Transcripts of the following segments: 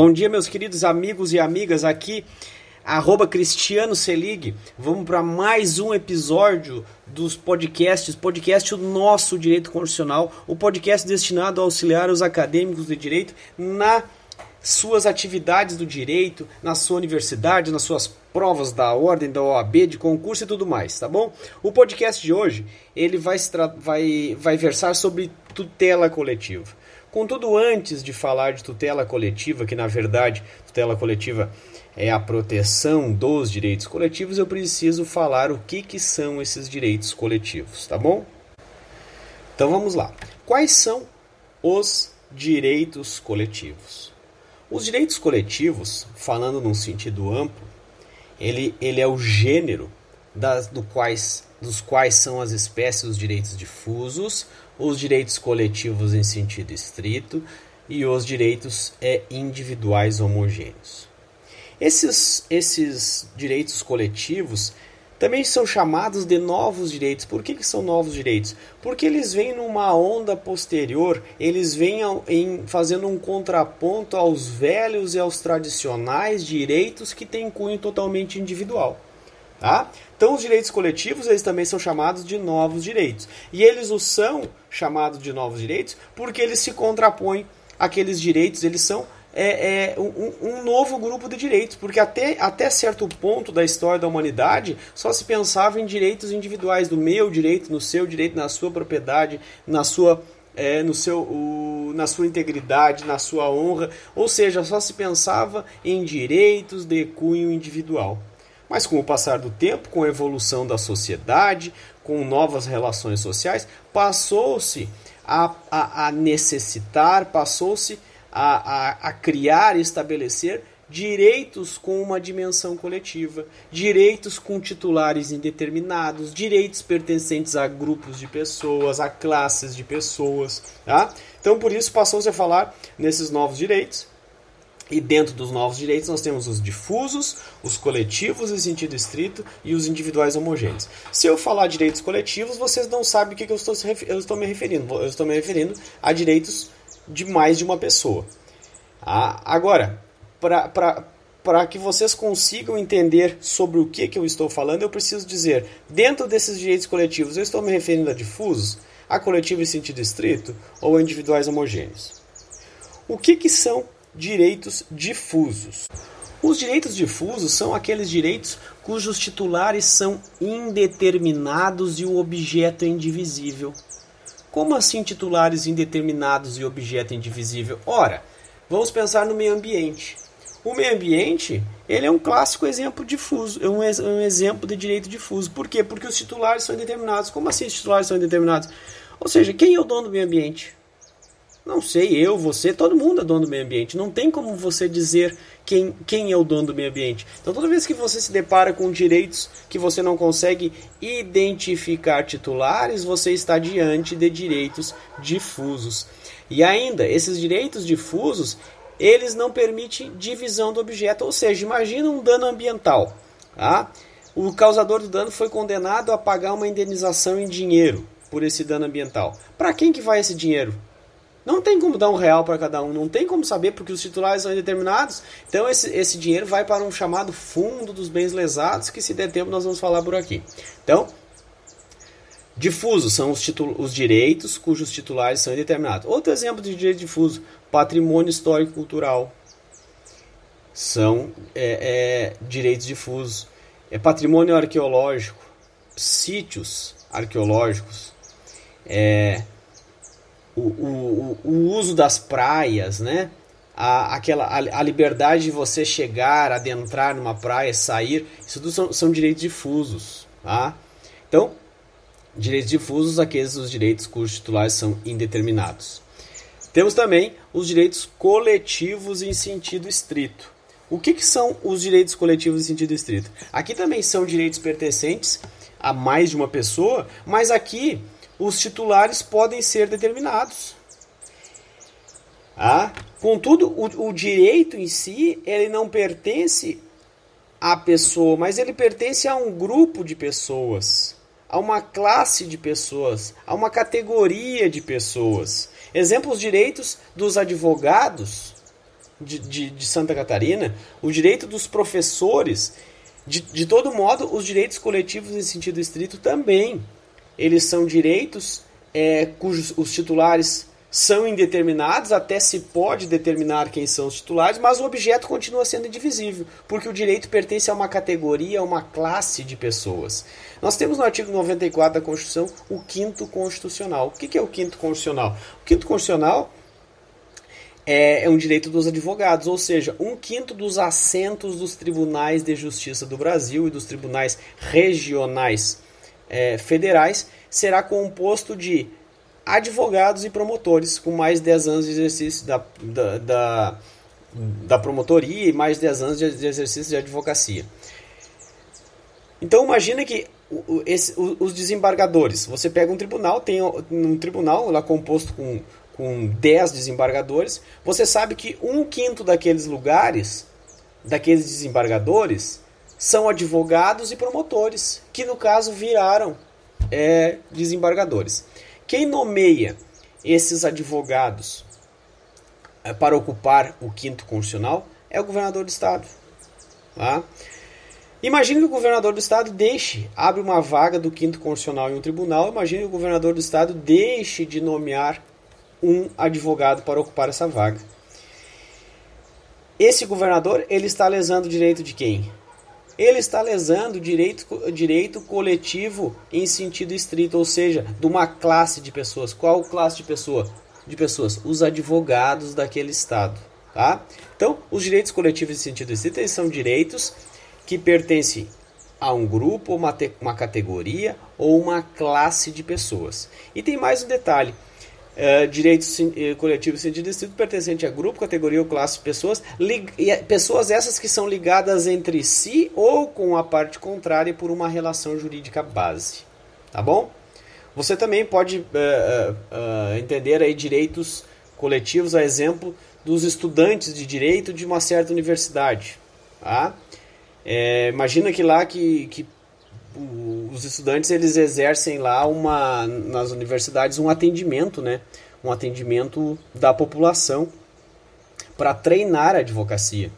Bom dia, meus queridos amigos e amigas aqui, arroba Cristiano Selig. Vamos para mais um episódio dos podcasts, podcast do nosso Direito Constitucional, o podcast destinado a auxiliar os acadêmicos de direito na suas atividades do direito, na sua universidade, nas suas provas da ordem, da OAB, de concurso e tudo mais, tá bom? O podcast de hoje, ele vai, vai, vai versar sobre tutela coletiva. Contudo, antes de falar de tutela coletiva, que na verdade tutela coletiva é a proteção dos direitos coletivos, eu preciso falar o que, que são esses direitos coletivos, tá bom? Então vamos lá. Quais são os direitos coletivos? Os direitos coletivos, falando num sentido amplo, ele, ele é o gênero das, do quais, dos quais são as espécies dos direitos difusos, os direitos coletivos em sentido estrito e os direitos é, individuais homogêneos. Esses, esses direitos coletivos também são chamados de novos direitos. Por que, que são novos direitos? Porque eles vêm numa onda posterior, eles vêm em, fazendo um contraponto aos velhos e aos tradicionais direitos que têm cunho totalmente individual. Tá? Então, os direitos coletivos eles também são chamados de novos direitos. E eles o são chamados de novos direitos porque eles se contrapõem àqueles direitos, eles são é, é um, um, novo grupo de direitos, porque até, até certo ponto da história da humanidade só se pensava em direitos individuais, do meu direito, no seu direito, na sua propriedade, na sua é, no seu, o, na sua integridade, na sua honra, ou seja, só se pensava em direitos de cunho individual. Mas com o passar do tempo, com a evolução da sociedade, com novas relações sociais, passou-se a, a, a, necessitar, passou-se a, a, a criar e estabelecer direitos com uma dimensão coletiva, direitos com titulares indeterminados, direitos pertencentes a grupos de pessoas, a classes de pessoas. Tá? Então, por isso, passou-se a falar nesses novos direitos e dentro dos novos direitos nós temos os difusos, os coletivos em sentido estrito e os individuais homogêneos. Se eu falar direitos coletivos, vocês não sabem o que, eu, estou, eu estou me referindo. Eu estou me referindo a direitos de mais de uma pessoa. Ah, agora, para que vocês consigam entender sobre o que, que eu estou falando, eu preciso dizer, dentro desses direitos coletivos, eu estou me referindo a difusos, a coletivos em sentido estrito ou a individuais homogêneos. O que, que são direitos difusos. Os direitos difusos são aqueles direitos cujos titulares são indeterminados e o objeto é indivisível. Como assim titulares indeterminados e objeto indivisível? Ora, vamos pensar no meio ambiente. O meio ambiente ele é um clássico exemplo difuso, é um, um exemplo de direito difuso. Por quê? Porque os titulares são indeterminados. Como assim os titulares são indeterminados? Ou seja, quem é o dono do meio ambiente? Não sei, eu, você, todo mundo é dono do meio ambiente. Não tem como você dizer quem, quem é o dono do meio ambiente. Então, toda vez que você se depara com direitos que você não consegue identificar titulares, você está diante de direitos difusos. E ainda, esses direitos difusos, eles não permitem divisão do objeto. Ou seja, imagina um dano ambiental. Tá? O causador do dano foi condenado a pagar uma indenização em dinheiro por esse dano ambiental. Para quem que vai esse dinheiro? Não tem como dar um real para cada um, não tem como saber porque os titulares são indeterminados. Então esse, esse dinheiro vai para um chamado fundo dos bens lesados, que se der tempo nós vamos falar por aqui. Então, difusos são os, os direitos cujos titulares são indeterminados. Outro exemplo de direito difuso, patrimônio histórico cultural. São é, é, direitos difusos. É patrimônio arqueológico, sítios arqueológicos, é, o, o, o uso das praias, né? A, aquela, a, a, liberdade de você chegar, adentrar numa praia, sair, isso tudo são, são direitos difusos. Tá? Então, direitos difusos, aqueles os direitos cujos titulares são indeterminados. Temos também os direitos coletivos em sentido estrito. O que, que são os direitos coletivos em sentido estrito? Aqui também são direitos pertencentes a mais de uma pessoa, mas aqui os titulares podem ser determinados. Ah, contudo, o, o direito em si ele não pertence à pessoa, mas ele pertence a um grupo de pessoas, a uma classe de pessoas, a uma categoria de pessoas. Exemplos direitos dos advogados de, de, de Santa Catarina, o direito dos professores, de, de todo modo, os direitos coletivos em sentido estrito também eles são direitos é, cujos os titulares são indeterminados, até se pode determinar quem são os titulares, mas o objeto continua sendo indivisível, porque o direito pertence a uma categoria, a uma classe de pessoas. Nós temos no artigo 94 da Constituição o quinto constitucional. O que é o quinto constitucional? O quinto constitucional é, é um direito dos advogados, ou seja, um quinto dos assentos dos tribunais de justiça do Brasil e dos tribunais regionais é, federais será composto de advogados e promotores com mais de 10 anos de exercício da, da, da, da promotoria e mais de 10 anos de exercício de advocacia. Então imagina que os desembargadores, você pega um tribunal, tem um tribunal lá composto com, com 10 desembargadores, você sabe que um quinto daqueles lugares, daqueles desembargadores, são advogados e promotores, que no caso viraram é, desembargadores. Quem nomeia esses advogados é, para ocupar o quinto constitucional é o governador do estado. Tá? Imagine que o governador do estado deixe, abre uma vaga do quinto constitucional em um tribunal, imagine que o governador do estado deixe de nomear um advogado para ocupar essa vaga. Esse governador, ele está lesando o direito de quem? Ele está lesando direito, direito coletivo em sentido estrito, ou seja, de uma classe de pessoas. Qual classe de pessoa? De pessoas, os advogados daquele estado, tá? Então, os direitos coletivos em sentido estrito são direitos que pertencem a um grupo, uma, uma categoria ou uma classe de pessoas. E tem mais um detalhe. Uh, direitos uh, coletivos em sentido estrito pertencente a grupo, categoria ou classe de pessoas, pessoas essas que são ligadas entre si ou com a parte contrária por uma relação jurídica base. Tá bom? Você também pode uh, entender aí direitos coletivos, a exemplo dos estudantes de direito de uma certa universidade. Tá? É, imagina que lá que, que os estudantes eles exercem lá uma nas universidades um atendimento, né? Um atendimento da população para treinar a advocacia.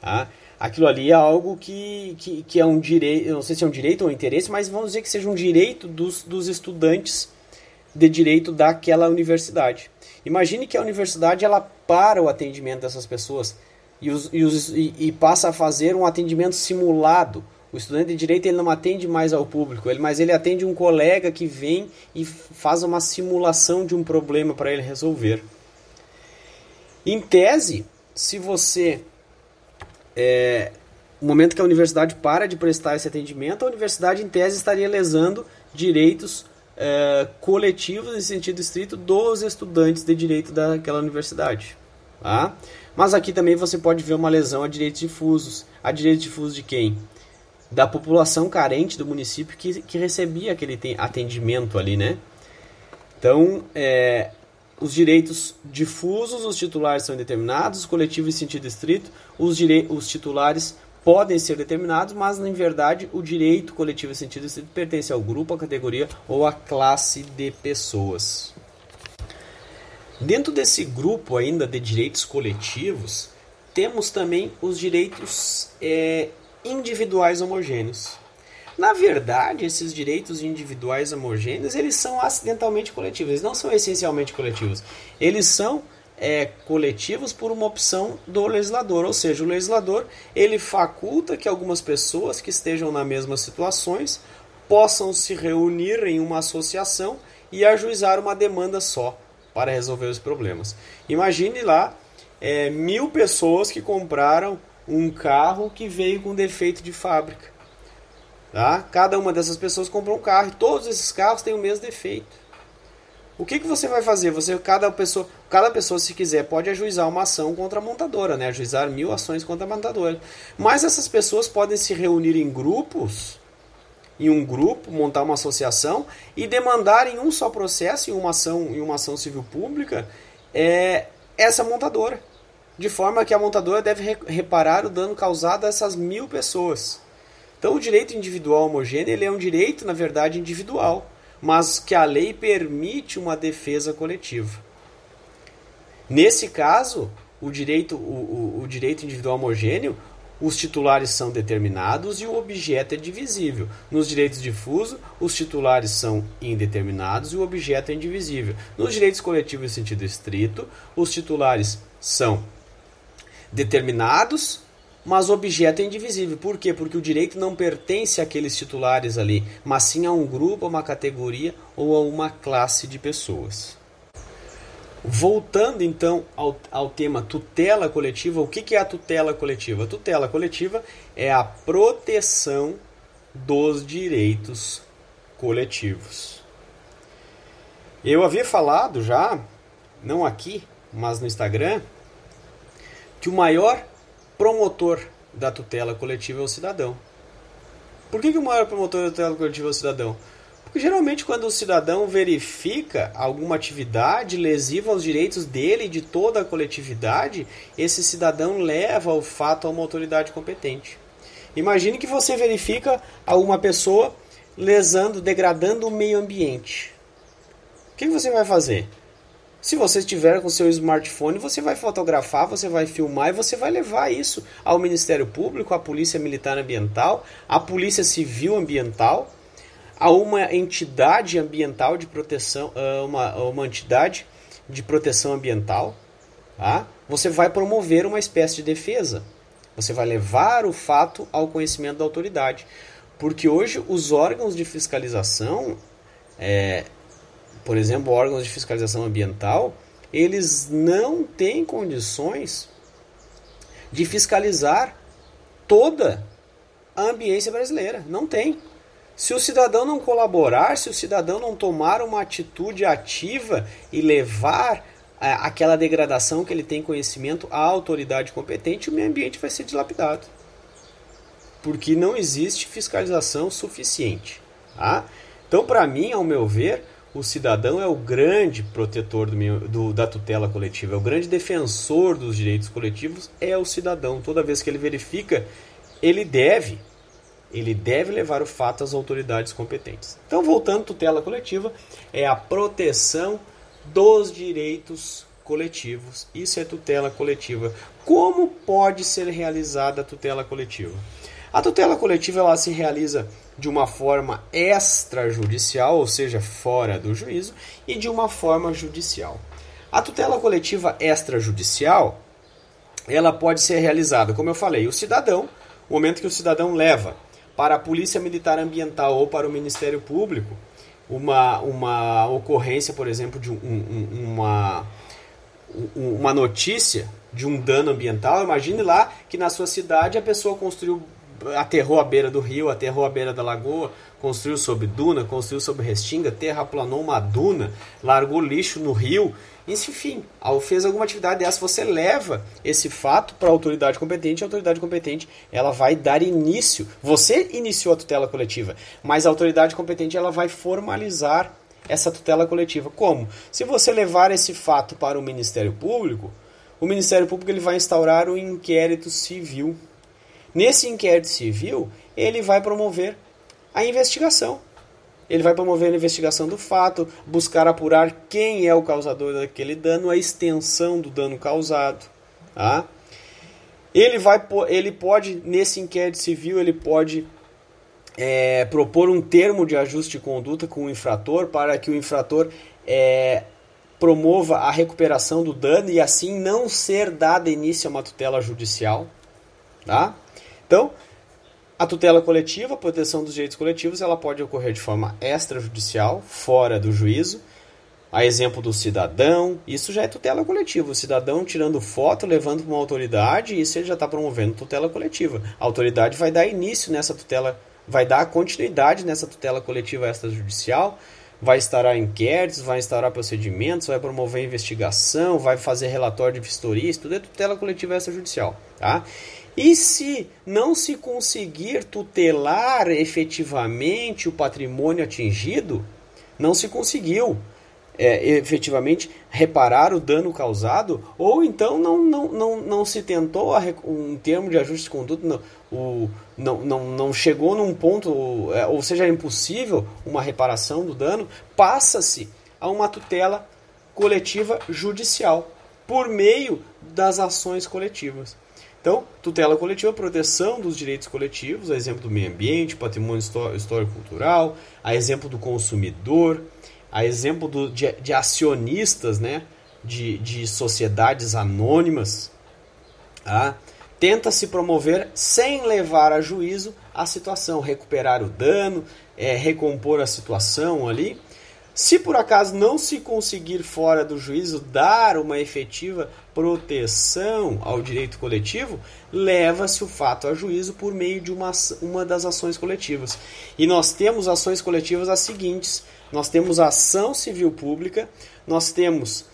Tá? Aquilo ali é algo que, que, que, é um direito, não sei se é um direito ou um interesse, mas vamos dizer que seja um direito dos, dos estudantes de direito daquela universidade. Imagine que a universidade ela para o atendimento dessas pessoas e, os, e, os, e, e passa a fazer um atendimento simulado o estudante de direito ele não atende mais ao público, ele, mas ele atende um colega que vem e faz uma simulação de um problema para ele resolver. Em tese, se você. É, no momento que a universidade para de prestar esse atendimento, a universidade, em tese, estaria lesando direitos é, coletivos, em sentido estrito, dos estudantes de direito daquela universidade. Tá? Mas aqui também você pode ver uma lesão a direitos difusos. A direitos difusos de quem? Da população carente do município que, que recebia aquele atendimento ali, né? Então, é, os direitos difusos, os titulares são determinados, os coletivos em sentido estrito, os, os titulares podem ser determinados, mas na verdade o direito coletivo em sentido estrito pertence ao grupo, à categoria ou à classe de pessoas. Dentro desse grupo ainda de direitos coletivos, temos também os direitos é, individuais homogêneos. Na verdade, esses direitos individuais homogêneos, eles são acidentalmente coletivos, eles não são essencialmente coletivos. Eles são é, coletivos por uma opção do legislador, ou seja, o legislador ele faculta que algumas pessoas que estejam nas mesmas situações possam se reunir em uma associação e ajuizar uma demanda só para resolver os problemas. Imagine lá é, mil pessoas que compraram um carro que veio com defeito de fábrica. Tá? Cada uma dessas pessoas comprou um carro e todos esses carros têm o mesmo defeito. O que, que você vai fazer? Você, cada pessoa, cada pessoa, se quiser, pode ajuizar uma ação contra a montadora, né? Ajuizar mil ações contra a montadora. Mas essas pessoas podem se reunir em grupos, em um grupo, montar uma associação e demandar em um só processo, em uma ação, em uma ação civil pública, é, essa montadora. De forma que a montadora deve reparar o dano causado a essas mil pessoas. Então, o direito individual homogêneo ele é um direito, na verdade, individual mas que a lei permite uma defesa coletiva. Nesse caso, o direito, o, o, o direito individual homogêneo, os titulares são determinados e o objeto é divisível. Nos direitos difusos, os titulares são indeterminados e o objeto é indivisível. Nos direitos coletivos em sentido estrito, os titulares são determinados mas objeto é indivisível. Por quê? Porque o direito não pertence àqueles titulares ali, mas sim a um grupo, a uma categoria ou a uma classe de pessoas. Voltando então ao, ao tema tutela coletiva, o que, que é a tutela coletiva? A tutela coletiva é a proteção dos direitos coletivos. Eu havia falado já, não aqui, mas no Instagram, que o maior promotor da tutela coletiva é o cidadão. Por que, que o maior promotor da tutela coletiva é o cidadão? Porque geralmente quando o cidadão verifica alguma atividade lesiva aos direitos dele e de toda a coletividade, esse cidadão leva o fato a uma autoridade competente. Imagine que você verifica alguma pessoa lesando, degradando o meio ambiente. O que você vai fazer? Se você estiver com seu smartphone, você vai fotografar, você vai filmar e você vai levar isso ao Ministério Público, à Polícia Militar Ambiental, à Polícia Civil Ambiental, a uma entidade ambiental de proteção, uma, uma entidade de proteção ambiental. Tá? Você vai promover uma espécie de defesa. Você vai levar o fato ao conhecimento da autoridade. Porque hoje os órgãos de fiscalização, é, por exemplo, órgãos de fiscalização ambiental, eles não têm condições de fiscalizar toda a ambiência brasileira. Não tem. Se o cidadão não colaborar, se o cidadão não tomar uma atitude ativa e levar é, aquela degradação que ele tem conhecimento à autoridade competente, o meio ambiente vai ser dilapidado. Porque não existe fiscalização suficiente. Tá? Então, para mim, ao meu ver, o cidadão é o grande protetor do, do, da tutela coletiva, é o grande defensor dos direitos coletivos, é o cidadão. Toda vez que ele verifica, ele deve, ele deve levar o fato às autoridades competentes. Então, voltando, tutela coletiva é a proteção dos direitos coletivos. Isso é tutela coletiva. Como pode ser realizada a tutela coletiva? A tutela coletiva ela se realiza de uma forma extrajudicial, ou seja, fora do juízo, e de uma forma judicial. A tutela coletiva extrajudicial, ela pode ser realizada, como eu falei, o cidadão, o momento que o cidadão leva para a Polícia Militar Ambiental ou para o Ministério Público uma, uma ocorrência, por exemplo, de um, um, uma, uma notícia de um dano ambiental. Imagine lá que na sua cidade a pessoa construiu aterrou à beira do rio, aterrou à beira da lagoa, construiu sobre duna, construiu sobre restinga, terraplanou uma duna, largou lixo no rio, enfim, fez alguma atividade dessa, você leva esse fato para a autoridade competente, a autoridade competente ela vai dar início. Você iniciou a tutela coletiva, mas a autoridade competente ela vai formalizar essa tutela coletiva. Como? Se você levar esse fato para o Ministério Público, o Ministério Público ele vai instaurar um inquérito civil Nesse inquérito civil, ele vai promover a investigação. ele vai promover a investigação do fato, buscar apurar quem é o causador daquele dano, a extensão do dano causado. Tá? Ele, vai, ele pode, nesse inquérito civil, ele pode é, propor um termo de ajuste de conduta com o infrator para que o infrator é, promova a recuperação do dano e assim não ser dada início a uma tutela judicial. Tá? Então, a tutela coletiva, a proteção dos direitos coletivos, ela pode ocorrer de forma extrajudicial, fora do juízo. A exemplo do cidadão, isso já é tutela coletiva. O cidadão tirando foto, levando para uma autoridade, isso ele já está promovendo tutela coletiva. A autoridade vai dar início nessa tutela, vai dar continuidade nessa tutela coletiva extrajudicial, vai instaurar inquéritos, vai instaurar procedimentos, vai promover investigação, vai fazer relatório de vistoria, isso tudo é tutela coletiva extrajudicial. Tá? E se não se conseguir tutelar efetivamente o patrimônio atingido, não se conseguiu é, efetivamente reparar o dano causado, ou então não, não, não, não se tentou um termo de ajuste de conduta, não, o, não, não, não chegou num ponto, é, ou seja, é impossível uma reparação do dano, passa-se a uma tutela coletiva judicial por meio das ações coletivas. Então, tutela coletiva, proteção dos direitos coletivos, a exemplo do meio ambiente, patrimônio histórico-cultural, a exemplo do consumidor, a exemplo do, de, de acionistas, né, de, de sociedades anônimas. Tá? Tenta se promover sem levar a juízo a situação, recuperar o dano, é, recompor a situação ali se por acaso não se conseguir fora do juízo dar uma efetiva proteção ao direito coletivo, leva-se o fato a juízo por meio de uma, uma das ações coletivas. E nós temos ações coletivas as seguintes: nós temos ação civil pública, nós temos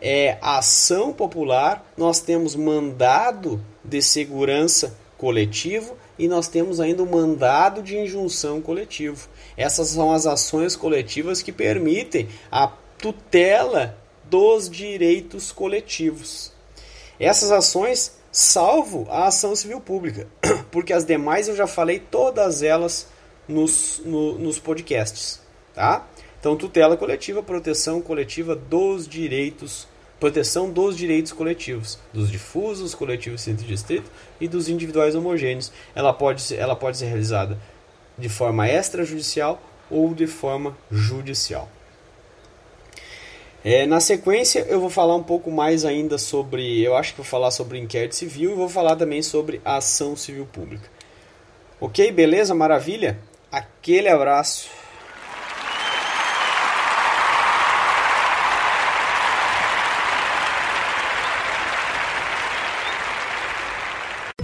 é, ação popular, nós temos mandado de segurança coletivo e nós temos ainda o mandado de injunção coletivo. Essas são as ações coletivas que permitem a tutela dos direitos coletivos. Essas ações, salvo a ação civil pública, porque as demais eu já falei todas elas nos, no, nos podcasts. Tá? Então, tutela coletiva, proteção coletiva dos direitos, proteção dos direitos coletivos, dos difusos, coletivos centro distrito e dos individuais homogêneos. Ela pode, ser, ela pode ser realizada de forma extrajudicial ou de forma judicial. É, na sequência, eu vou falar um pouco mais ainda sobre. Eu acho que vou falar sobre inquérito civil e vou falar também sobre a ação civil pública. Ok? Beleza? Maravilha? Aquele abraço.